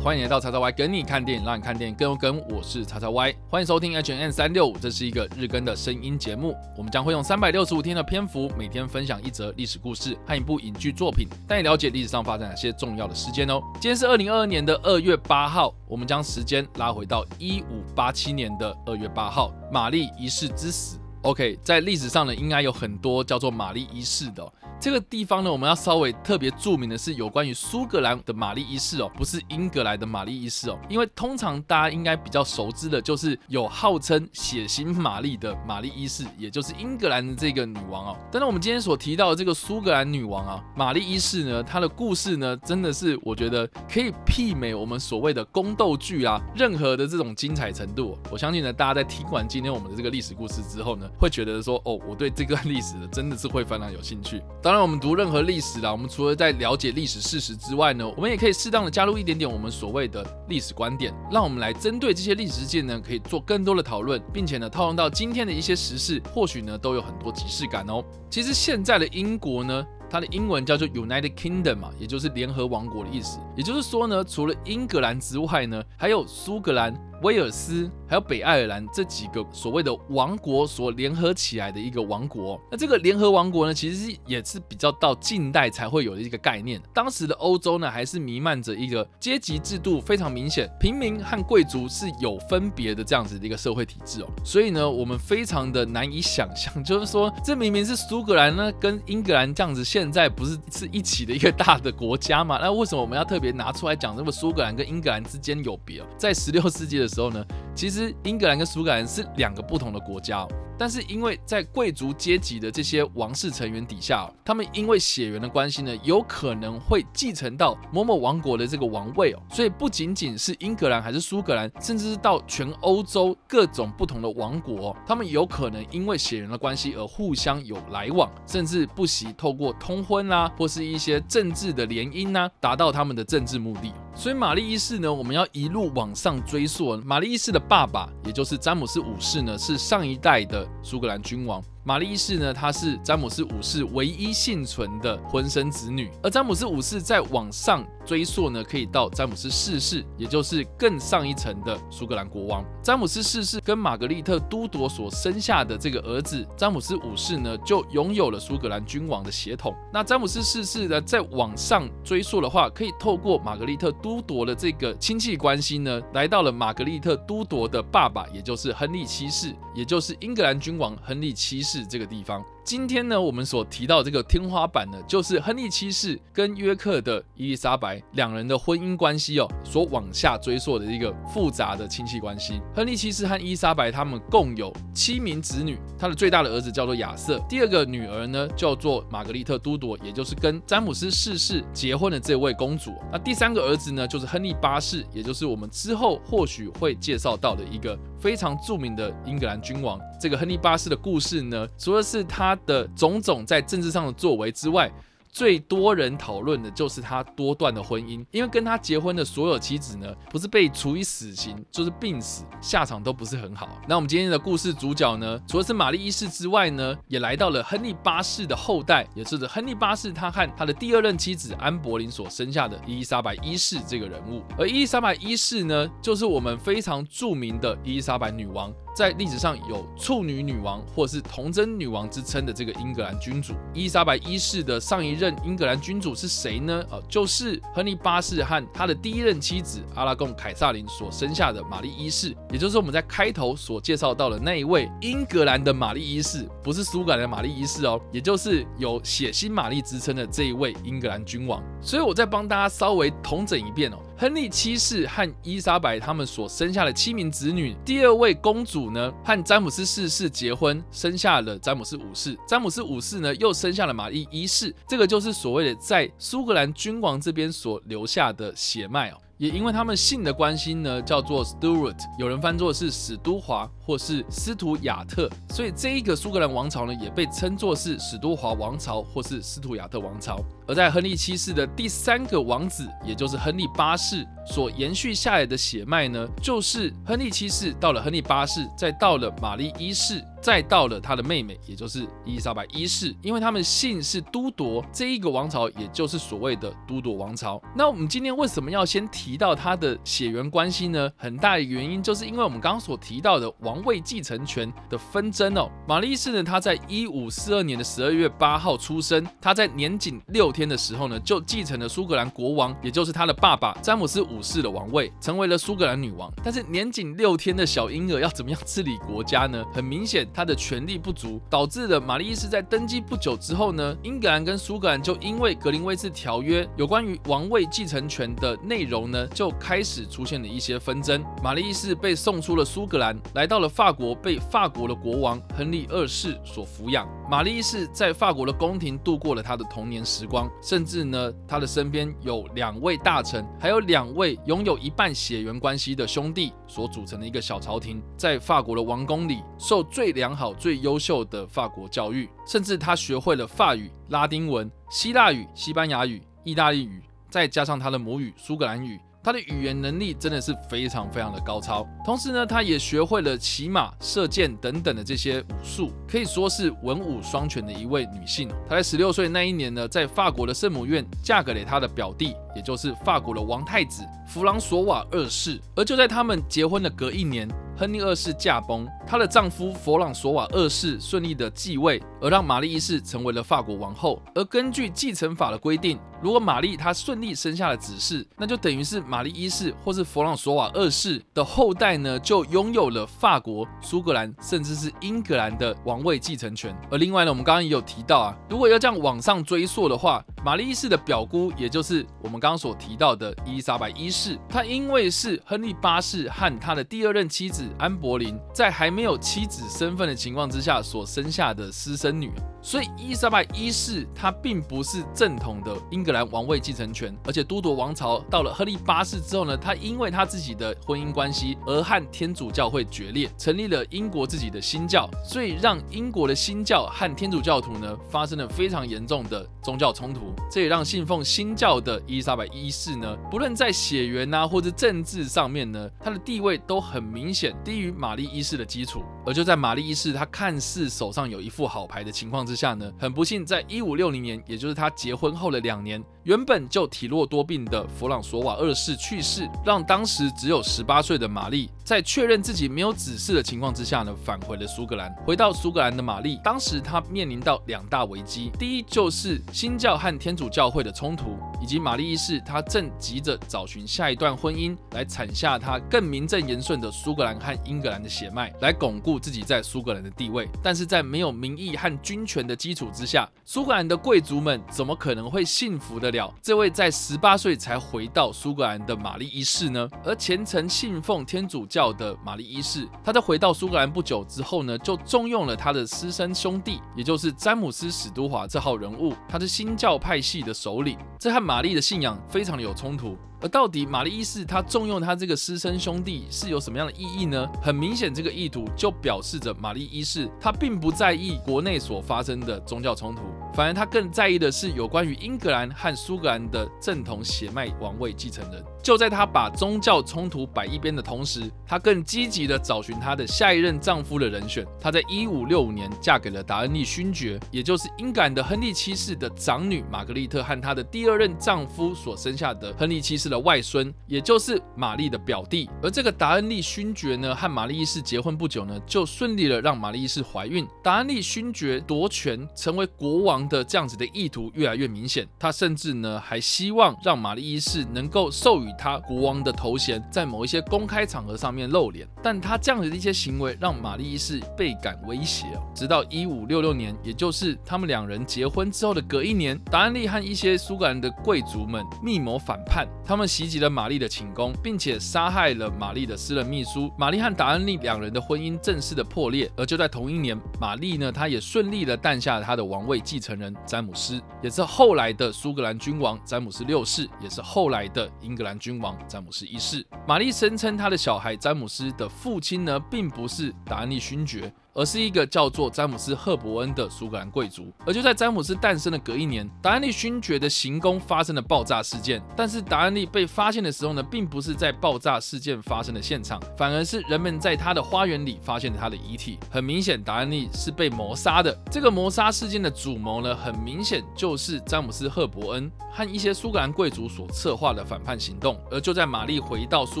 欢迎来到叉叉 Y 跟你看电影，让你看电影更有梗。我是叉叉 Y，欢迎收听 H N 三六五，这是一个日更的声音节目。我们将会用三百六十五天的篇幅，每天分享一则历史故事和一部影剧作品，带你了解历史上发生哪些重要的事件哦。今天是二零二二年的二月八号，我们将时间拉回到一五八七年的二月八号，玛丽一世之死。OK，在历史上呢，应该有很多叫做玛丽一世的。这个地方呢，我们要稍微特别注明的是有关于苏格兰的玛丽一世哦，不是英格兰的玛丽一世哦，因为通常大家应该比较熟知的就是有号称血腥玛丽的玛丽一世，也就是英格兰的这个女王哦。但是我们今天所提到的这个苏格兰女王啊，玛丽一世呢，她的故事呢，真的是我觉得可以媲美我们所谓的宫斗剧啊，任何的这种精彩程度。我相信呢，大家在听完今天我们的这个历史故事之后呢，会觉得说，哦，我对这段历史的真的是会非常有兴趣。当然，我们读任何历史啦，我们除了在了解历史事实之外呢，我们也可以适当的加入一点点我们所谓的历史观点，让我们来针对这些历史事件呢，可以做更多的讨论，并且呢，套用到今天的一些时事，或许呢，都有很多即视感哦。其实现在的英国呢，它的英文叫做 United Kingdom 嘛，也就是联合王国的意思。也就是说呢，除了英格兰之外呢，还有苏格兰。威尔斯还有北爱尔兰这几个所谓的王国所联合起来的一个王国，那这个联合王国呢，其实是也是比较到近代才会有的一个概念。当时的欧洲呢，还是弥漫着一个阶级制度非常明显，平民和贵族是有分别的这样子的一个社会体制哦。所以呢，我们非常的难以想象，就是说这明明是苏格兰呢跟英格兰这样子，现在不是是一起的一个大的国家嘛？那为什么我们要特别拿出来讲这个苏格兰跟英格兰之间有别？在十六世纪的时候呢，其实英格兰跟苏格兰是两个不同的国家。但是因为在贵族阶级的这些王室成员底下，他们因为血缘的关系呢，有可能会继承到某某王国的这个王位哦。所以不仅仅是英格兰还是苏格兰，甚至是到全欧洲各种不同的王国，他们有可能因为血缘的关系而互相有来往，甚至不惜透过通婚啦，或是一些政治的联姻呐，达到他们的政治目的。所以玛丽一世呢，我们要一路往上追溯，玛丽一世的爸爸，也就是詹姆斯五世呢，是上一代的。苏格兰君王。玛丽一世呢，她是詹姆斯五世唯一幸存的婚生子女，而詹姆斯五世在往上追溯呢，可以到詹姆斯四世，也就是更上一层的苏格兰国王。詹姆斯四世跟玛格丽特都铎所生下的这个儿子詹姆斯五世呢，就拥有了苏格兰君王的血统。那詹姆斯四世呢，在往上追溯的话，可以透过玛格丽特都铎的这个亲戚关系呢，来到了玛格丽特都铎的爸爸，也就是亨利七世，也就是英格兰君王亨利七世。是这个地方。今天呢，我们所提到这个天花板呢，就是亨利七世跟约克的伊丽莎白两人的婚姻关系哦，所往下追溯的一个复杂的亲戚关系。亨利七世和伊丽莎白他们共有七名子女，他的最大的儿子叫做亚瑟，第二个女儿呢叫做玛格丽特都铎，也就是跟詹姆斯四世结婚的这位公主。那第三个儿子呢，就是亨利八世，也就是我们之后或许会介绍到的一个非常著名的英格兰君王。这个亨利八世的故事呢，除了是他的种种在政治上的作为之外，最多人讨论的就是他多段的婚姻，因为跟他结婚的所有妻子呢，不是被处以死刑，就是病死，下场都不是很好。那我们今天的故事主角呢，除了是玛丽一世之外呢，也来到了亨利八世的后代，也就是亨利八世他和他的第二任妻子安柏林所生下的伊丽莎白一世这个人物。而伊丽莎白一世呢，就是我们非常著名的伊丽莎白女王。在历史上有处女女王或是童贞女王之称的这个英格兰君主伊丽莎白一世的上一任英格兰君主是谁呢？呃，就是亨利八世和他的第一任妻子阿拉贡凯撒琳所生下的玛丽一世，也就是我们在开头所介绍到的那一位英格兰的玛丽一世，不是苏格兰的玛丽一世哦，也就是有血腥玛丽之称的这一位英格兰君王。所以我再帮大家稍微统整一遍哦。亨利七世和伊莎白他们所生下的七名子女，第二位公主呢和詹姆斯四世结婚，生下了詹姆斯五世。詹姆斯五世呢又生下了玛丽一世，这个就是所谓的在苏格兰君王这边所留下的血脉哦。也因为他们姓的关系呢，叫做 Stuart，有人翻作是史都华或是斯图亚特，所以这一个苏格兰王朝呢，也被称作是史都华王朝或是斯图亚特王朝。而在亨利七世的第三个王子，也就是亨利八世所延续下来的血脉呢，就是亨利七世到了亨利八世，再到了玛丽一世。再到了他的妹妹，也就是伊丽莎白一世，因为他们姓是都铎，这一个王朝也就是所谓的都铎王朝。那我们今天为什么要先提到他的血缘关系呢？很大的原因就是因为我们刚刚所提到的王位继承权的纷争哦。玛丽一世呢，她在一五四二年的十二月八号出生，她在年仅六天的时候呢，就继承了苏格兰国王，也就是他的爸爸詹姆斯五世的王位，成为了苏格兰女王。但是年仅六天的小婴儿要怎么样治理国家呢？很明显，他的权力不足，导致了玛丽一世在登基不久之后呢，英格兰跟苏格兰就因为格林威治条约有关于王位继承权的内容呢，就开始出现了一些纷争。玛丽一世被送出了苏格兰，来到了法国，被法国的国王亨利二世所抚养。玛丽一世在法国的宫廷度过了他的童年时光，甚至呢，他的身边有两位大臣，还有两位拥有一半血缘关系的兄弟所组成的一个小朝廷，在法国的王宫里受最良好、最优秀的法国教育，甚至他学会了法语、拉丁文、希腊语、西班牙语、意大利语，再加上他的母语苏格兰语。她的语言能力真的是非常非常的高超，同时呢，她也学会了骑马、射箭等等的这些武术，可以说是文武双全的一位女性。她在十六岁那一年呢，在法国的圣母院嫁给了她的表弟，也就是法国的王太子弗朗索瓦二世。而就在他们结婚的隔一年，亨利二世驾崩，她的丈夫弗朗索瓦二世顺利的继位，而让玛丽一世成为了法国王后。而根据继承法的规定，如果玛丽她顺利生下了子嗣，那就等于是玛丽一世或是弗朗索瓦二世的后代呢，就拥有了法国、苏格兰甚至是英格兰的王位继承权。而另外呢，我们刚刚也有提到啊，如果要这样往上追溯的话，玛丽一世的表姑，也就是我们刚刚所提到的伊丽莎白一世，她因为是亨利八世和他的第二任妻子安柏林在还没有妻子身份的情况之下所生下的私生女。所以伊丽莎白一世她并不是正统的英格兰王位继承权，而且都铎王朝到了亨利八世之后呢，他因为他自己的婚姻关系而和天主教会决裂，成立了英国自己的新教，所以让英国的新教和天主教徒呢发生了非常严重的宗教冲突，这也让信奉新教的伊丽莎白一世呢，不论在血缘呐或者政治上面呢，他的地位都很明显低于玛丽一世的基础，而就在玛丽一世她看似手上有一副好牌的情况之下下呢，很不幸，在一五六零年，也就是他结婚后的两年，原本就体弱多病的弗朗索瓦二世去世，让当时只有十八岁的玛丽，在确认自己没有子嗣的情况之下呢，返回了苏格兰。回到苏格兰的玛丽，当时她面临到两大危机，第一就是新教和天主教会的冲突，以及玛丽一世她正急着找寻下一段婚姻，来产下她更名正言顺的苏格兰和英格兰的血脉，来巩固自己在苏格兰的地位。但是在没有民意和军权的基础之下，苏格兰的贵族们怎么可能会信服得这位在十八岁才回到苏格兰的玛丽一世呢？而虔诚信奉天主教的玛丽一世，他在回到苏格兰不久之后呢，就重用了他的私生兄弟，也就是詹姆斯史都华这号人物，他是新教派系的首领，这和玛丽的信仰非常的有冲突。而到底玛丽一世她重用他这个私生兄弟是有什么样的意义呢？很明显，这个意图就表示着玛丽一世她并不在意国内所发生的宗教冲突，反而她更在意的是有关于英格兰和苏格兰的正统血脉王位继承人。就在她把宗教冲突摆一边的同时，她更积极的找寻她的下一任丈夫的人选。她在一五六五年嫁给了达恩利勋爵，也就是英格兰的亨利七世的长女玛格丽特和她的第二任丈夫所生下的亨利七世的外孙，也就是玛丽的表弟。而这个达恩利勋爵呢，和玛丽一世结婚不久呢，就顺利的让玛丽一世怀孕。达恩利勋爵夺权成为国王的这样子的意图越来越明显，他甚至呢还希望让玛丽一世能够授予。他国王的头衔在某一些公开场合上面露脸，但他这样的一些行为让玛丽一世倍感威胁。直到一五六六年，也就是他们两人结婚之后的隔一年，达恩利和一些苏格兰的贵族们密谋反叛，他们袭击了玛丽的寝宫，并且杀害了玛丽的私人秘书。玛丽和达恩利两人的婚姻正式的破裂。而就在同一年，玛丽呢，她也顺利的诞下了她的王位继承人詹姆斯，也是后来的苏格兰君王詹姆斯六世，也是后来的英格兰君。王詹姆斯一世，玛丽声称他的小孩詹姆斯的父亲呢，并不是达恩利勋爵。而是一个叫做詹姆斯·赫伯恩的苏格兰贵族。而就在詹姆斯诞生的隔一年，达安利勋爵的行宫发生了爆炸事件。但是达安利被发现的时候呢，并不是在爆炸事件发生的现场，反而是人们在他的花园里发现了他的遗体。很明显，达安利是被谋杀的。这个谋杀事件的主谋呢，很明显就是詹姆斯·赫伯恩和一些苏格兰贵族所策划的反叛行动。而就在玛丽回到苏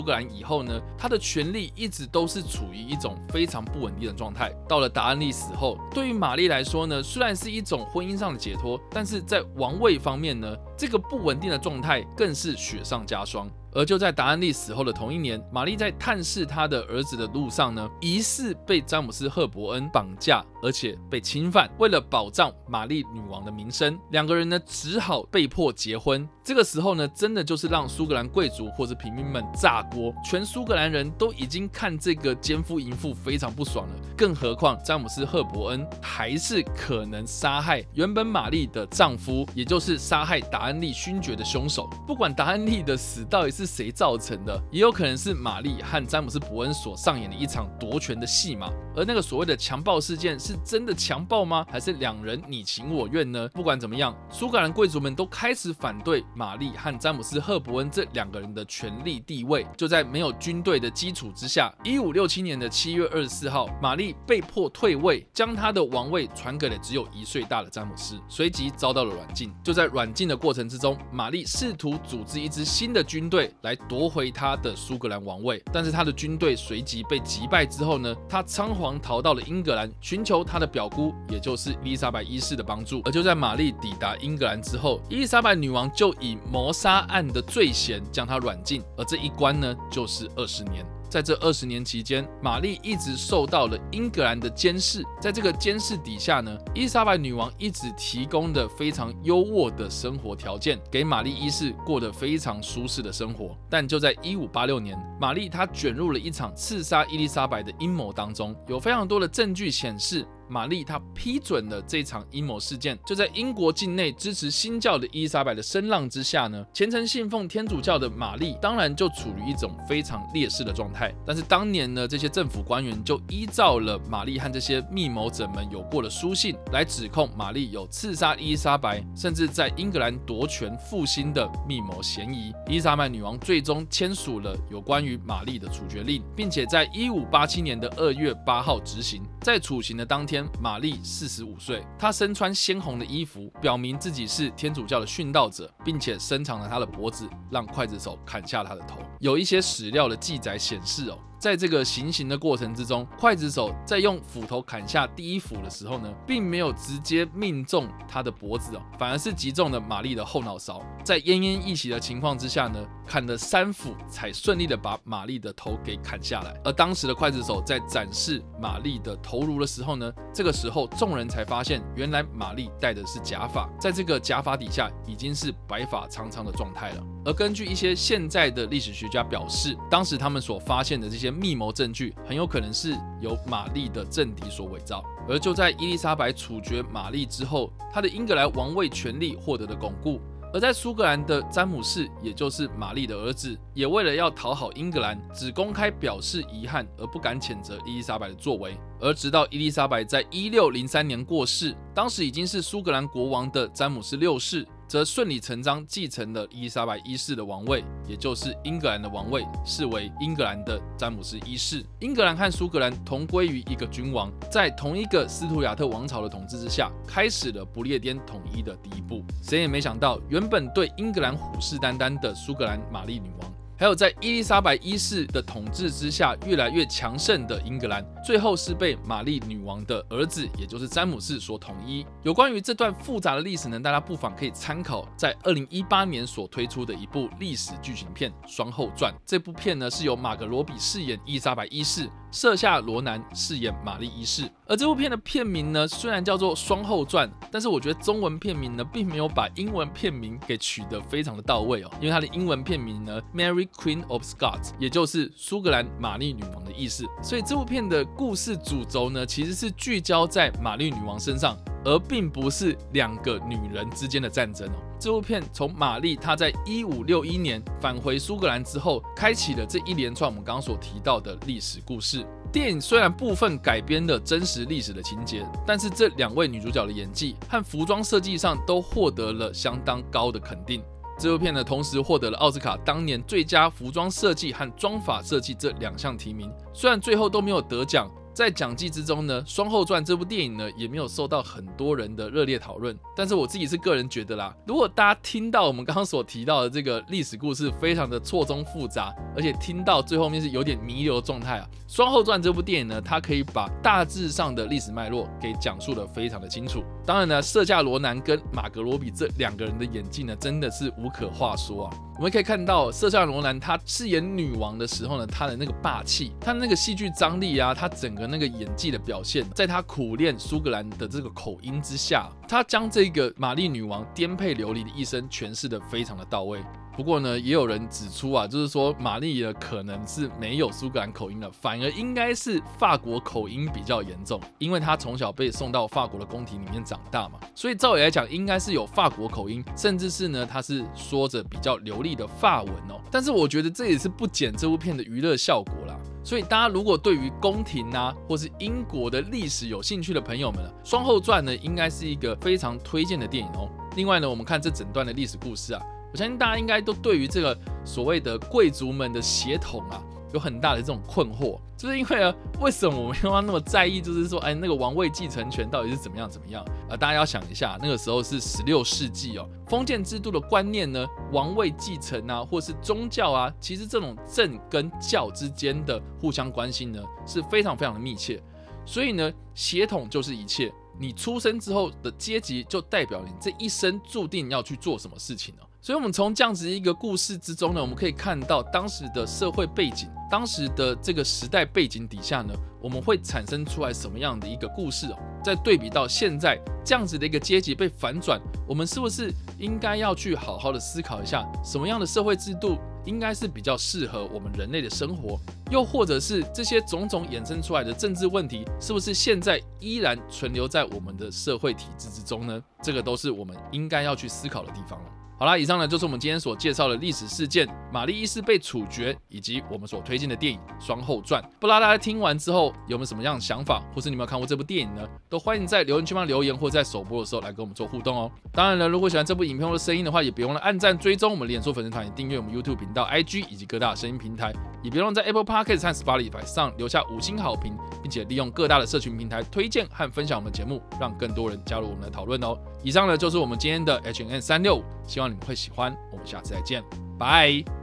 格兰以后呢，他的权力一直都是处于一种非常不稳定的状态。到了达安利死后，对于玛丽来说呢，虽然是一种婚姻上的解脱，但是在王位方面呢，这个不稳定的状态更是雪上加霜。而就在达安利死后的同一年，玛丽在探视她的儿子的路上呢，疑似被詹姆斯·赫伯恩绑架，而且被侵犯。为了保障玛丽女王的名声，两个人呢只好被迫结婚。这个时候呢，真的就是让苏格兰贵族或者平民们炸锅。全苏格兰人都已经看这个奸夫淫妇非常不爽了，更何况詹姆斯·赫伯恩还是可能杀害原本玛丽的丈夫，也就是杀害达安利勋爵的凶手。不管达安利的死到底是谁造成的，也有可能是玛丽和詹姆斯·伯恩所上演的一场夺权的戏码。而那个所谓的强暴事件是真的强暴吗？还是两人你情我愿呢？不管怎么样，苏格兰贵族们都开始反对。玛丽和詹姆斯·赫伯恩这两个人的权力地位，就在没有军队的基础之下。一五六七年的七月二十四号，玛丽被迫退位，将她的王位传给了只有一岁大的詹姆斯，随即遭到了软禁。就在软禁的过程之中，玛丽试图组织一支新的军队来夺回她的苏格兰王位，但是她的军队随即被击败之后呢，她仓皇逃到了英格兰，寻求他的表姑，也就是伊丽莎白一世的帮助。而就在玛丽抵达英格兰之后，伊丽莎白女王就以谋杀案的罪嫌将她软禁，而这一关呢，就是二十年。在这二十年期间，玛丽一直受到了英格兰的监视。在这个监视底下呢，伊丽莎白女王一直提供的非常优渥的生活条件，给玛丽一世过得非常舒适的生活。但就在一五八六年，玛丽她卷入了一场刺杀伊丽莎白的阴谋当中，有非常多的证据显示。玛丽她批准了这场阴谋事件，就在英国境内支持新教的伊丽莎白的声浪之下呢，虔诚信奉天主教的玛丽当然就处于一种非常劣势的状态。但是当年呢，这些政府官员就依照了玛丽和这些密谋者们有过的书信来指控玛丽有刺杀伊丽莎白，甚至在英格兰夺权复兴的密谋嫌疑。伊丽莎白女王最终签署了有关于玛丽的处决令，并且在一五八七年的二月八号执行。在处刑的当天。玛丽四十五岁，她身穿鲜红的衣服，表明自己是天主教的殉道者，并且伸长了她的脖子，让刽子手砍下她的头。有一些史料的记载显示，哦。在这个行刑的过程之中，刽子手在用斧头砍下第一斧的时候呢，并没有直接命中他的脖子哦，反而是击中了玛丽的后脑勺。在奄奄一息的情况之下呢，砍了三斧才顺利的把玛丽的头给砍下来。而当时的刽子手在展示玛丽的头颅的时候呢，这个时候众人才发现，原来玛丽戴的是假发，在这个假发底下已经是白发苍苍的状态了。而根据一些现在的历史学家表示，当时他们所发现的这些。密谋证据很有可能是由玛丽的政敌所伪造，而就在伊丽莎白处决玛丽之后，她的英格兰王位权力获得了巩固。而在苏格兰的詹姆士，也就是玛丽的儿子，也为了要讨好英格兰，只公开表示遗憾，而不敢谴责伊丽莎白的作为。而直到伊丽莎白在一六零三年过世，当时已经是苏格兰国王的詹姆斯六世。则顺理成章继承了伊丽莎白一世的王位，也就是英格兰的王位，视为英格兰的詹姆斯一世。英格兰和苏格兰同归于一个君王，在同一个斯图亚特王朝的统治之下，开始了不列颠统一的第一步。谁也没想到，原本对英格兰虎视眈眈的苏格兰玛丽女王。还有在伊丽莎白一世的统治之下越来越强盛的英格兰，最后是被玛丽女王的儿子，也就是詹姆士所统一。有关于这段复杂的历史呢，大家不妨可以参考在二零一八年所推出的一部历史剧情片《双后传》。这部片呢是由马格罗比饰演伊丽莎白一世。设下罗南饰演玛丽一世，而这部片的片名呢，虽然叫做《双后传》，但是我觉得中文片名呢，并没有把英文片名给取得非常的到位哦，因为它的英文片名呢，Mary Queen of Scots，也就是苏格兰玛丽女王的意思，所以这部片的故事主轴呢，其实是聚焦在玛丽女王身上。而并不是两个女人之间的战争哦。这部片从玛丽她在一五六一年返回苏格兰之后，开启了这一连串我们刚刚所提到的历史故事。电影虽然部分改编了真实历史的情节，但是这两位女主角的演技和服装设计上都获得了相当高的肯定。这部片呢，同时获得了奥斯卡当年最佳服装设计和妆法设计这两项提名，虽然最后都没有得奖。在讲记之中呢，《双后传》这部电影呢也没有受到很多人的热烈讨论。但是我自己是个人觉得啦，如果大家听到我们刚刚所提到的这个历史故事非常的错综复杂，而且听到最后面是有点弥留状态啊，《双后传》这部电影呢，它可以把大致上的历史脉络给讲述的非常的清楚。当然呢，瑟夏罗南跟马格罗比这两个人的演技呢，真的是无可话说啊。我们可以看到瑟夏罗南她饰演女王的时候呢，她的那个霸气，她那个戏剧张力啊，她整个那个演技的表现，在她苦练苏格兰的这个口音之下，她将这个玛丽女王颠沛流离的一生诠释的非常的到位。不过呢，也有人指出啊，就是说玛丽的可能是没有苏格兰口音的，反而应该是法国口音比较严重，因为她从小被送到法国的宫廷里面长大嘛，所以照理来讲应该是有法国口音，甚至是呢，她是说着比较流利的法文哦。但是我觉得这也是不减这部片的娱乐效果啦。所以大家如果对于宫廷啊，或是英国的历史有兴趣的朋友们，《双后传》呢，应该是一个非常推荐的电影哦。另外呢，我们看这整段的历史故事啊。我相信大家应该都对于这个所谓的贵族们的血统啊，有很大的这种困惑，就是因为呢，为什么我们要那么在意？就是说，哎，那个王位继承权到底是怎么样怎么样啊？大家要想一下，那个时候是十六世纪哦，封建制度的观念呢，王位继承啊，或是宗教啊，其实这种政跟教之间的互相关心呢，是非常非常的密切。所以呢，血统就是一切，你出生之后的阶级就代表你这一生注定要去做什么事情呢？所以，我们从这样子一个故事之中呢，我们可以看到当时的社会背景，当时的这个时代背景底下呢，我们会产生出来什么样的一个故事哦？再对比到现在这样子的一个阶级被反转，我们是不是应该要去好好的思考一下，什么样的社会制度应该是比较适合我们人类的生活？又或者是这些种种衍生出来的政治问题，是不是现在依然存留在我们的社会体制之中呢？这个都是我们应该要去思考的地方了。好啦，以上呢就是我们今天所介绍的历史事件——玛丽一世被处决，以及我们所推荐的电影《双后传》。不知道大家听完之后有没有什么样的想法，或是你有没有看过这部电影呢？都欢迎在留言区方留言，或在首播的时候来跟我们做互动哦。当然了，如果喜欢这部影片或声音的话，也别忘了按赞、追踪我们脸书粉丝团，也订阅我们 YouTube 频道、IG 以及各大声音平台，也别忘在 Apple Podcast 和 Spotify 上留下五星好评，并且利用各大的社群平台推荐和分享我们节目，让更多人加入我们的讨论哦。以上呢就是我们今天的 H N 三六五，希望你们会喜欢。我们下次再见，拜。